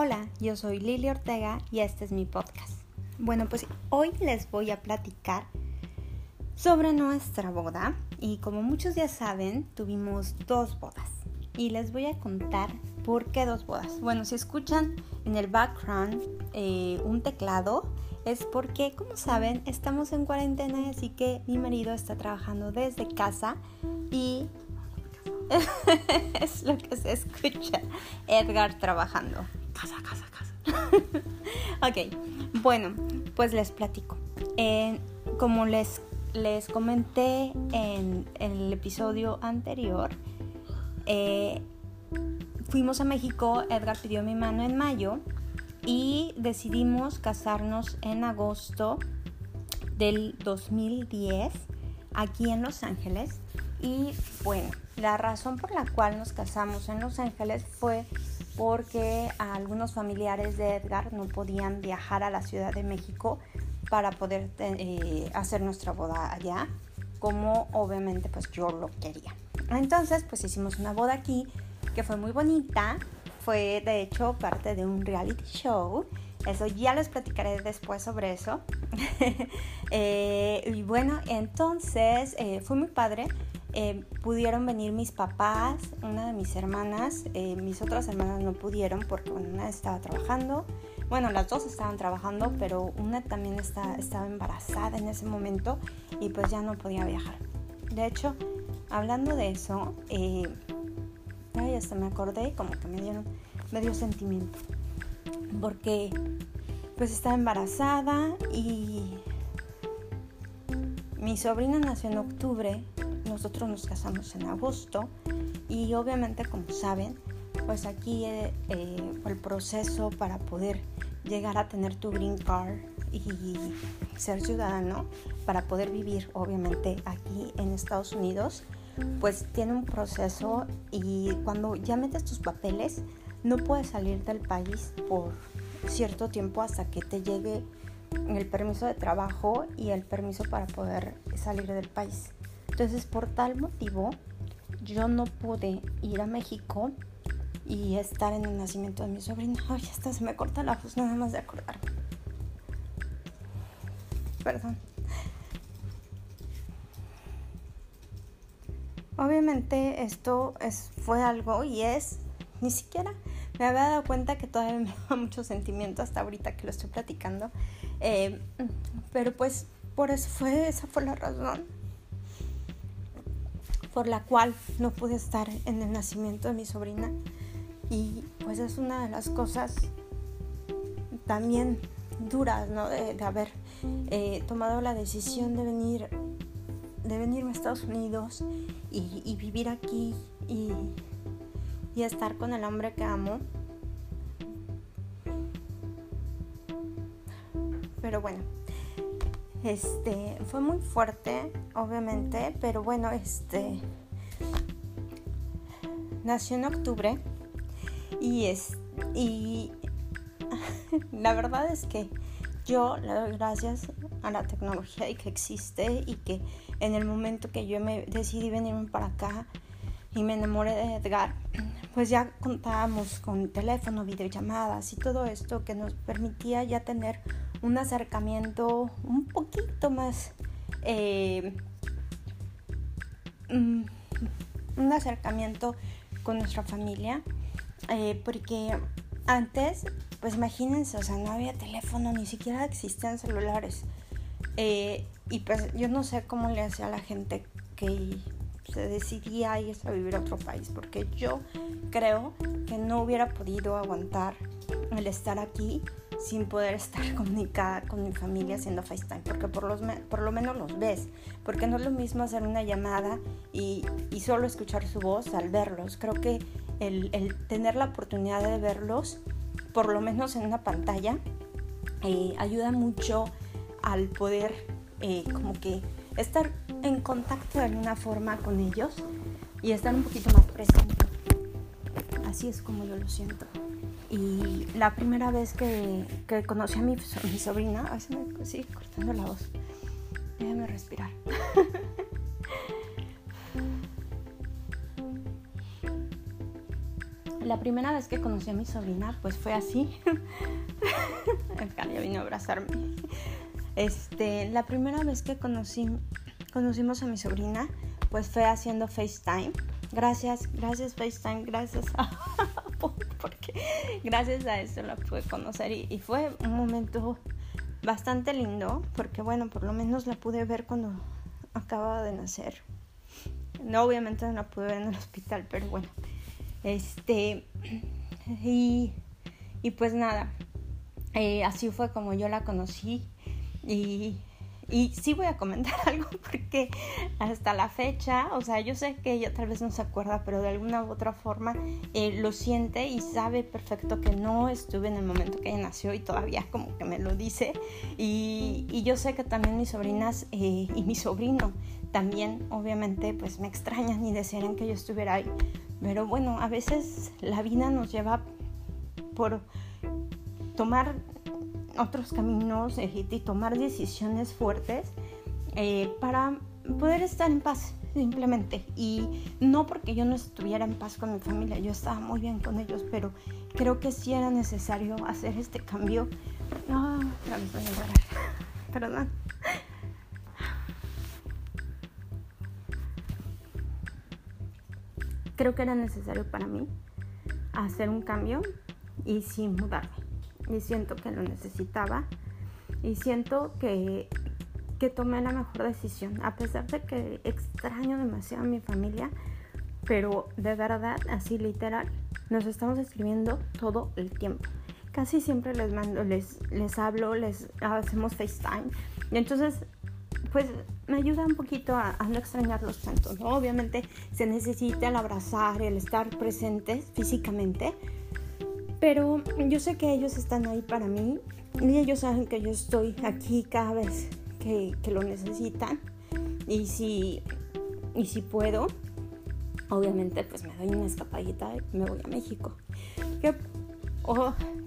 Hola, yo soy Lili Ortega y este es mi podcast. Bueno, pues hoy les voy a platicar sobre nuestra boda y como muchos ya saben, tuvimos dos bodas y les voy a contar por qué dos bodas. Bueno, si escuchan en el background eh, un teclado, es porque, como saben, estamos en cuarentena, así que mi marido está trabajando desde casa y es lo que se escucha. Edgar trabajando casa, casa, casa. ok, bueno, pues les platico. como les, les comenté en, el episodio anterior, eh, fuimos a México, Edgar pidió mi mano en mayo y decidimos casarnos en agosto del 2010 aquí en Los Ángeles. Y bueno, la razón por la cual nos casamos en Los Ángeles fue porque algunos familiares de Edgar no podían viajar a la Ciudad de México para poder eh, hacer nuestra boda allá, como obviamente pues yo lo quería. Entonces pues hicimos una boda aquí que fue muy bonita, fue de hecho parte de un reality show, eso ya les platicaré después sobre eso. Eh, y bueno, entonces eh, fue muy padre eh, pudieron venir mis papás, una de mis hermanas, eh, mis otras hermanas no pudieron porque una estaba trabajando, bueno, las dos estaban trabajando, pero una también está, estaba embarazada en ese momento y pues ya no podía viajar. De hecho, hablando de eso, eh, ay, hasta me acordé como que me dieron, me dio sentimiento, porque pues estaba embarazada y mi sobrina nació en octubre nosotros nos casamos en agosto y obviamente como saben, pues aquí eh, eh, el proceso para poder llegar a tener tu green card y ser ciudadano, para poder vivir obviamente aquí en Estados Unidos, pues tiene un proceso y cuando ya metes tus papeles no puedes salir del país por cierto tiempo hasta que te llegue el permiso de trabajo y el permiso para poder salir del país. Entonces, por tal motivo, yo no pude ir a México y estar en el nacimiento de mi sobrina. Ay, hasta se me corta la voz nada más de acordarme. Perdón. Obviamente esto es, fue algo y es, ni siquiera me había dado cuenta que todavía me da mucho sentimiento hasta ahorita que lo estoy platicando. Eh, pero pues por eso fue, esa fue la razón por la cual no pude estar en el nacimiento de mi sobrina. Y pues es una de las cosas también duras, ¿no? De, haber eh, tomado la decisión de venir, de venirme a Estados Unidos y, vivir aquí y, y estar con el hombre que amo. Pero bueno, este, fue muy fuerte, obviamente, pero bueno, este nació en octubre y es y la verdad es que yo le doy gracias a la tecnología y que existe y que en el momento que yo me decidí venirme para acá y me enamoré de Edgar, pues ya contábamos con teléfono, videollamadas y todo esto que nos permitía ya tener un acercamiento un poquito más, eh, mm, un acercamiento con nuestra familia, eh, porque antes, pues imagínense, o sea, no había teléfono, ni siquiera existían celulares. Eh, y pues yo no sé cómo le hacía a la gente que se decidía ir a vivir a otro país, porque yo creo que no hubiera podido aguantar el estar aquí sin poder estar comunicada con mi familia haciendo FaceTime, porque por, los, por lo menos los ves, porque no es lo mismo hacer una llamada y, y solo escuchar su voz al verlos. Creo que el, el, tener la oportunidad de verlos, por lo menos en una pantalla, eh, ayuda mucho al poder eh, como que estar en contacto de alguna forma con ellos y estar un poquito más presente. Así es como yo lo siento. Y la primera vez que, que conocí a mi, mi sobrina, ay, se me sigue cortando la voz. Déjame respirar. la primera vez que conocí a mi sobrina, pues fue así. ya vino a abrazarme. Este, la primera vez que conocí, conocimos a mi sobrina, pues fue haciendo FaceTime. Gracias, gracias FaceTime, gracias a, porque gracias a eso la pude conocer y, fue un momento bastante lindo porque bueno, por lo menos la pude ver cuando acababa de nacer. No, obviamente no la pude ver en el hospital, pero bueno. Este, y, y pues nada, eh, así fue como yo la conocí y, y sí voy a comentar algo porque hasta la fecha, o sea, yo sé que ella tal vez no se acuerda, pero de alguna u otra forma eh, lo siente y sabe perfecto que no estuve en el momento que ella nació y todavía como que me lo dice. Y, y yo sé que también mis sobrinas eh, y mi sobrino también obviamente pues me extrañan y desearan que yo estuviera ahí. Pero bueno, a veces la vida nos lleva por tomar otros caminos eh, y tomar decisiones fuertes eh, para poder estar en paz simplemente. Y no porque yo no estuviera en paz con mi familia yo estaba muy bien con ellos pero creo que sí era necesario hacer este cambio. Ah, perdón. Creo que era necesario para mí hacer un cambio y sin mudarme. Y siento que lo necesitaba y siento que, que tomé la mejor decisión, a pesar de que extraño demasiado a mi familia, pero de verdad, así literal, nos estamos escribiendo todo el tiempo. Casi siempre les mando, les, les hablo, les hacemos FaceTime. Y entonces pues me ayuda un poquito a, no extrañarlos tanto, ¿no? Obviamente se necesita el abrazar, el estar presentes físicamente, pero yo sé que ellos están ahí para mí y ellos saben que yo estoy aquí cada vez que, lo necesitan y si, y si puedo, obviamente pues me doy una escapadita y me voy a México. Que,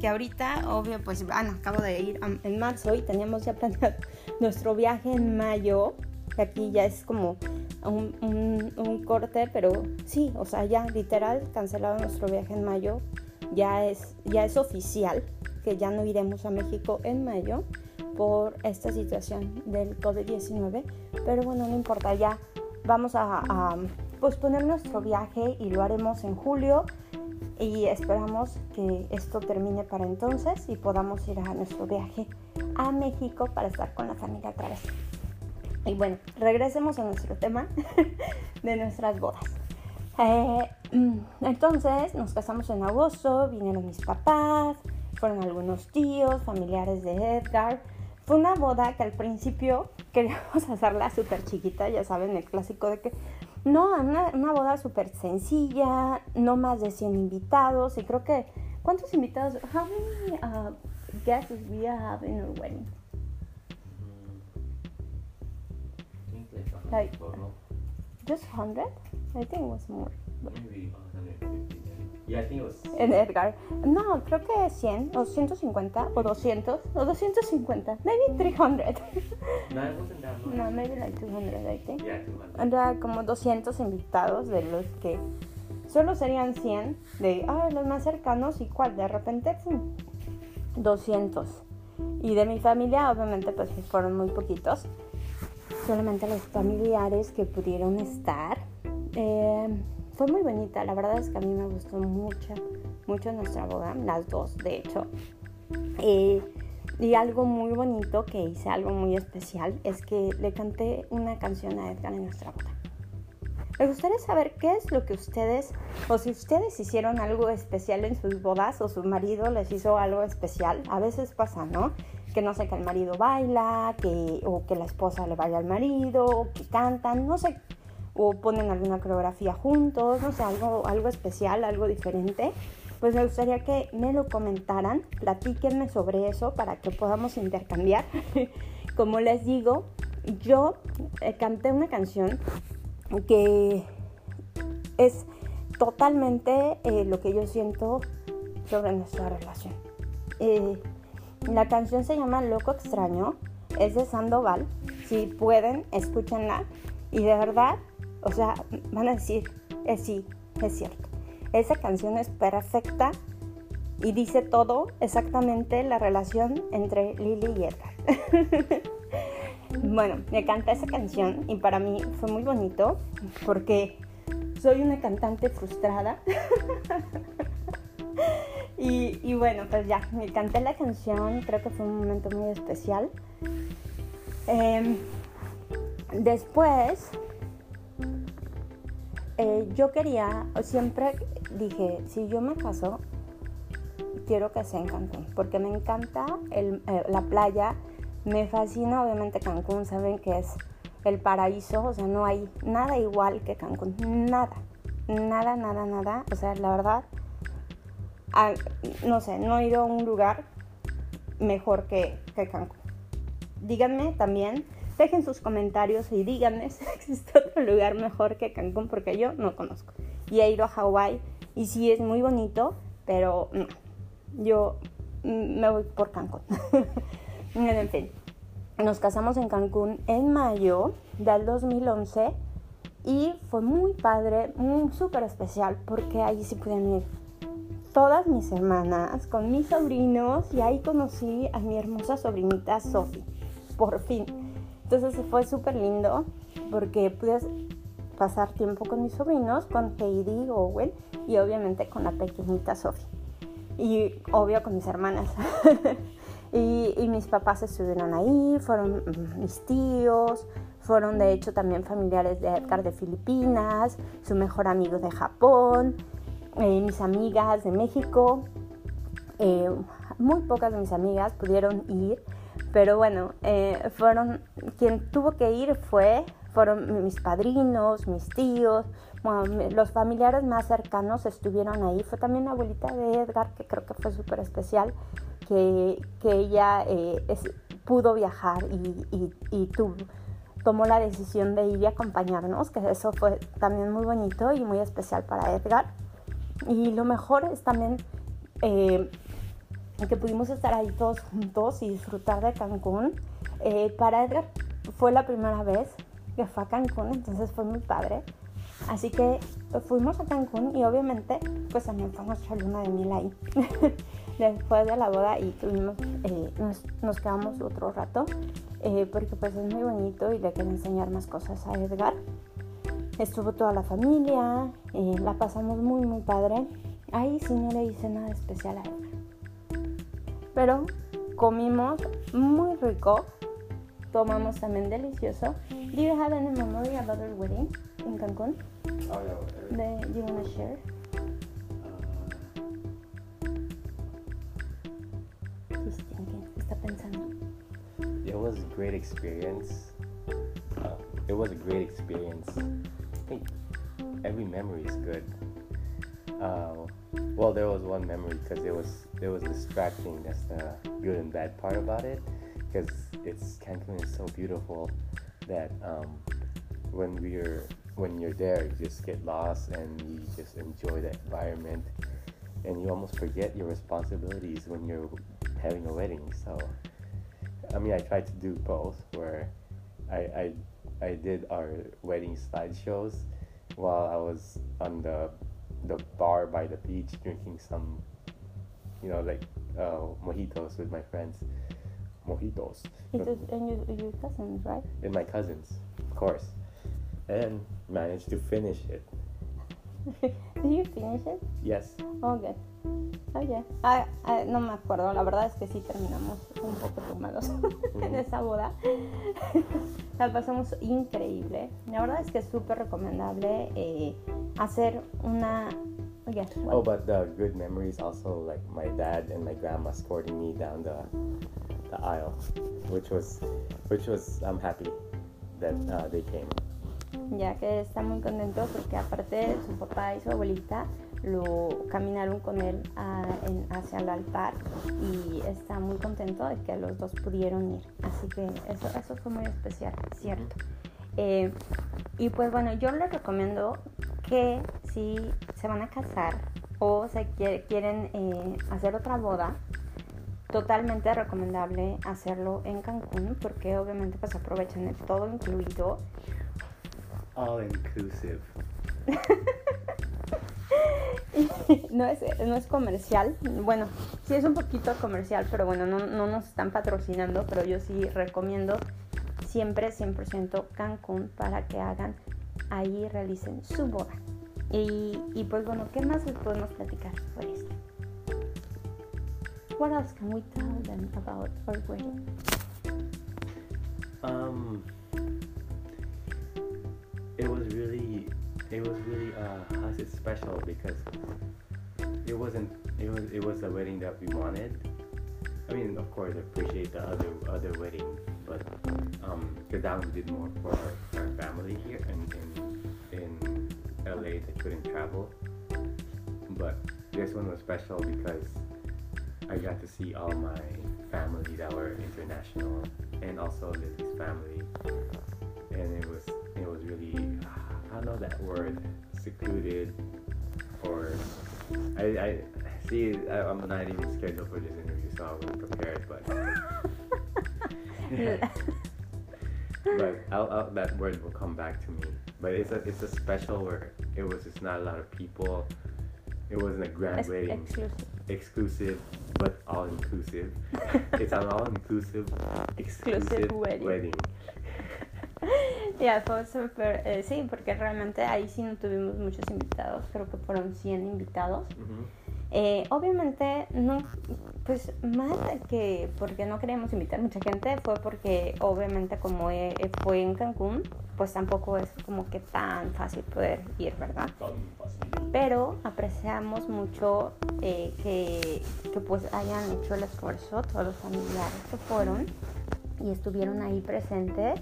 que ahorita, obvio, pues bueno, acabo de ir en marzo y teníamos ya planeado nuestro viaje en mayo, que aquí ya es como un, un, corte, pero sí, o sea, ya literal cancelado nuestro viaje en mayo, ya es, ya es oficial que ya no iremos a México en mayo por esta situación del COVID-19, pero bueno, no importa, ya vamos a, a posponer nuestro viaje y lo haremos en julio y esperamos que esto termine para entonces y podamos ir a nuestro viaje a México para estar con la familia otra vez. Y bueno, regresemos a nuestro tema de nuestras bodas. Eh, mm, entonces nos casamos en agosto, vinieron mis papás, fueron algunos tíos, familiares de Edgar. Fue una boda que al principio queríamos hacerla súper chiquita, ya saben, el clásico de que no, una, una boda súper sencilla, no más de 100 invitados y creo que, ¿cuántos invitados? How many uh, guests we have in our wedding? Like, just 100? I think it was more. Maybe 150. Yeah, I think it was... En Edgar. No, creo que 100 o 150 o 200 o 250. Maybe 300. no, it wasn't that much. No, maybe like 200, I think. Yeah, 200. Era como 200 invitados de los que solo serían 100 de ah, los más cercanos y cuál, de repente 200. Y de mi familia, obviamente, pues fueron muy poquitos. Solamente los familiares que pudieron estar. Eh, fue muy bonita, la verdad es que a mí me gustó mucho, mucho nuestra boda, las dos de hecho. Eh, y algo muy bonito que hice, algo muy especial, es que le canté una canción a Edgar en nuestra boda. Me gustaría saber qué es lo que ustedes, o si ustedes hicieron algo especial en sus bodas, o su marido les hizo algo especial. A veces pasa, ¿no? Que no sé, que el marido baila, que, o que la esposa le baila al marido, que cantan, no sé o ponen alguna coreografía juntos, no sé, algo, algo especial, algo diferente, pues me gustaría que me lo comentaran, platíquenme sobre eso para que podamos intercambiar. Como les digo, yo eh, canté una canción que es totalmente eh, lo que yo siento sobre nuestra relación. Eh, la canción se llama Loco Extraño, es de Sandoval. Si pueden, escúchenla. Y de verdad o sea, van a decir, es sí, es cierto. esa canción es perfecta y dice todo exactamente la relación entre Lily y Edgar. bueno, me canta esa canción y para mí fue muy bonito porque soy una cantante frustrada. y, bueno, pues ya, me canté la canción, creo que fue un momento muy especial. Em, después, eh, yo quería, siempre dije, si yo me caso, quiero que sea en Cancún, porque me encanta eh, la playa, me fascina obviamente Cancún, saben que es el paraíso, o sea, no hay nada igual que Cancún, nada, nada, nada, nada, o sea, la verdad, no sé, no he ido a un lugar mejor que, Cancún. Díganme también, dejen sus comentarios y díganme si existe otro lugar mejor que Cancún, porque yo no conozco. Y he ido a Hawái y sí es muy bonito, pero no, yo me voy por Cancún. en fin, nos casamos en Cancún en mayo del 2011 y fue muy padre, muy súper especial porque ahí sí pudieron ir todas mis hermanas con mis sobrinos y ahí conocí a mi hermosa sobrinita Sophie, por fin. Entonces fue súper lindo porque pude pasar tiempo con mis sobrinos, con Heidi, Owen y obviamente con la pequeñita Sophie y obvio con mis hermanas. y, mis papás estuvieron ahí, fueron mis tíos, fueron de hecho también familiares de Edgar de Filipinas, su mejor amigo de Japón, eh, mis amigas de México. Eh, muy pocas de mis amigas pudieron ir, pero bueno, eh, fueron, quien tuvo que ir fue, fueron mis padrinos, mis tíos, los familiares más cercanos estuvieron ahí. Fue también la abuelita de Edgar, que creo que fue súper especial, que, que ella pudo viajar y, y, tuvo, tomó la decisión de ir y acompañarnos, que eso fue también muy bonito y muy especial para Edgar. Y lo mejor es también eh, que pudimos estar ahí todos juntos y disfrutar de Cancún. Eh, para Edgar fue la primera vez que fue a Cancún, entonces fue muy padre. Así que fuimos a Cancún y obviamente pues también fue nuestra luna de miel ahí. Después de la boda y tuvimos, eh, nos, quedamos otro rato porque pues es muy bonito y le quiero enseñar más cosas a Edgar. Estuvo toda la familia, eh, la pasamos muy muy padre. Ahí sí no le hice nada especial a Edgar. Pero comimos muy rico, tomamos también delicioso. Do you have any memory about your wedding in Cancún? Oh, yeah. Do you want to share? He's thinking. Está pensando. It was a great experience. Uh, it was a great experience. Think every memory is good. Uh, well, there was one memory because it was it was distracting. That's the good and bad part about it. Because it's Cancun is so beautiful that um, when we're when you're there, you just get lost and you just enjoy the environment, and you almost forget your responsibilities when you're having a wedding. So, I mean, I try to do both, where I I, I did our wedding slideshows while I was on the the bar by the beach drinking some, you know, like uh, mojitos with my friends. Mojitos. It was, and your, your cousins, right? And my cousins, of course. and managed to finish it. Did you finish it? Yes. Oh, good. Oh, yeah. Ah, ah, no me acuerdo, la verdad es que sí terminamos un poco tomados en esa boda. la pasamos increíble. La verdad es que es súper recomendable eh, hacer una Yeah, oh, but the good memories also like my dad and my grandma escorting me down the the aisle, which was which was I'm happy that uh, they came. Ya que está muy contento porque aparte su papá y su abuelita lo caminaron con él hacia el altar y está muy contento de que los dos pudieron ir. Así que eso, eso fue muy especial, cierto. Eh, y pues bueno, yo les recomiendo que si se van a casar o se quieren eh, hacer otra boda, totalmente recomendable hacerlo en Cancún porque obviamente pues aprovechan el todo incluido all inclusive. no es, no es comercial. Bueno, sí es un poquito comercial, pero bueno, no, no nos están patrocinando, pero yo sí recomiendo siempre 100% Cancún para que hagan ahí, realicen su boda. Y, y pues bueno, ¿qué más les podemos platicar sobre esto? What else can we tell them about our wedding? Um, it was really, it was really, uh, how's it special because it wasn't, it was, it was the wedding that we wanted. I mean, of course, I appreciate the other other wedding, but um, because that did more for our, our family here in, in in LA that couldn't travel. But this one was special because I got to see all my family that were international and also Lily's family, and it was really uh, I don't know that word secluded or I, I see I, I'm not even scheduled for this interview, so I wasn't prepared, but. but I'll, I'll, that word will come back to me. But it's a it's a special word. It was just not a lot of people. It wasn't a grand Es- wedding, exclusive. exclusive, but all inclusive. it's an all inclusive, exclusive wedding. wedding. Ya, fue súper, eh, sí, porque realmente ahí sí no tuvimos muchos invitados, creo que fueron 100 invitados. Mhm. Eh, obviamente, no, pues más que porque no queríamos invitar mucha gente, fue porque obviamente como eh, eh, fue en Cancún, pues tampoco es como que tan fácil poder ir, ¿verdad? Pero apreciamos mucho eh, que, que pues hayan hecho el esfuerzo, todos los familiares que fueron y estuvieron ahí presentes.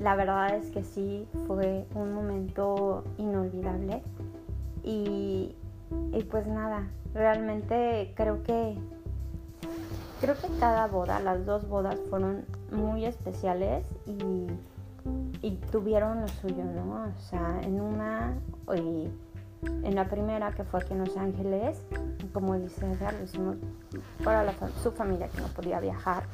La verdad es que sí, fue un momento inolvidable. Y, y pues nada, realmente creo que creo que cada boda, las dos bodas fueron muy especiales y, y tuvieron lo suyo, ¿no? O sea, en una y en la primera que fue aquí en Los Ángeles, como dice lo hicimos para la su familia que no podía viajar,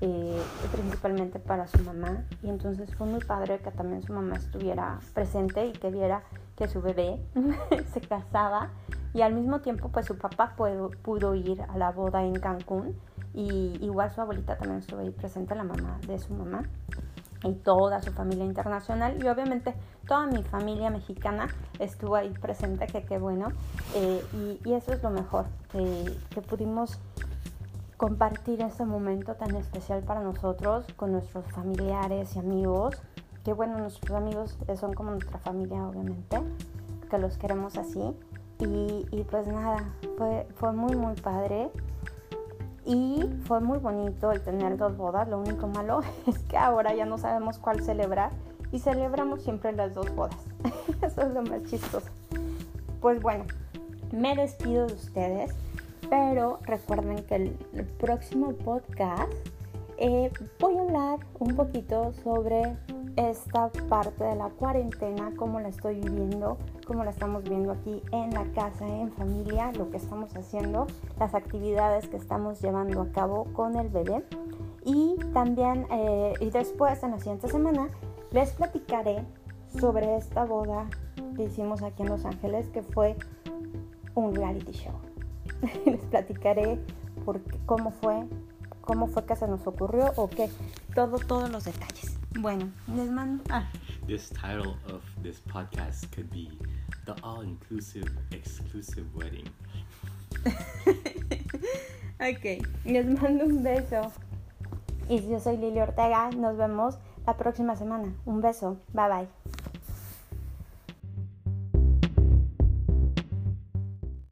eh, principalmente para su mamá. Y entonces fue muy padre que también su mamá estuviera presente y que viera que su bebé se casaba. Y al mismo tiempo, pues su papá pudo, pudo ir a la boda en Cancún. Y igual su abuelita también estuvo ahí presente, la mamá de su mamá y toda su familia internacional y obviamente toda mi familia mexicana estuvo ahí presente, que qué bueno. Eh, y, eso es lo mejor, que, pudimos compartir ese momento tan especial para nosotros con nuestros familiares y amigos. Que bueno, nuestros amigos son como nuestra familia, obviamente, que los queremos así. Y, y pues nada, fue, fue muy, muy padre. Fue muy bonito el tener dos bodas. Lo único malo es que ahora ya no sabemos cuál celebrar y celebramos siempre las dos bodas. Eso es lo más chistoso. Pues bueno, me despido de ustedes, pero recuerden que el próximo podcast eh, voy a hablar un poquito sobre esta parte de la cuarentena, cómo la estoy viviendo, cómo la estamos viendo aquí en la casa, en familia, lo que estamos haciendo, las actividades que estamos llevando a cabo con el bebé. Y también, eh, y después en la siguiente semana, les platicaré sobre esta boda que hicimos aquí en Los Ángeles, que fue un reality show. les platicaré por qué- cómo fue, cómo fue que se nos ocurrió o qué, todo, todos los detalles. Bueno, les mando. Ah, This title of this podcast could be the all-inclusive, exclusive wedding. ok, les mando un beso. Y yo soy Lili Ortega, nos vemos la próxima semana. Un beso, bye bye.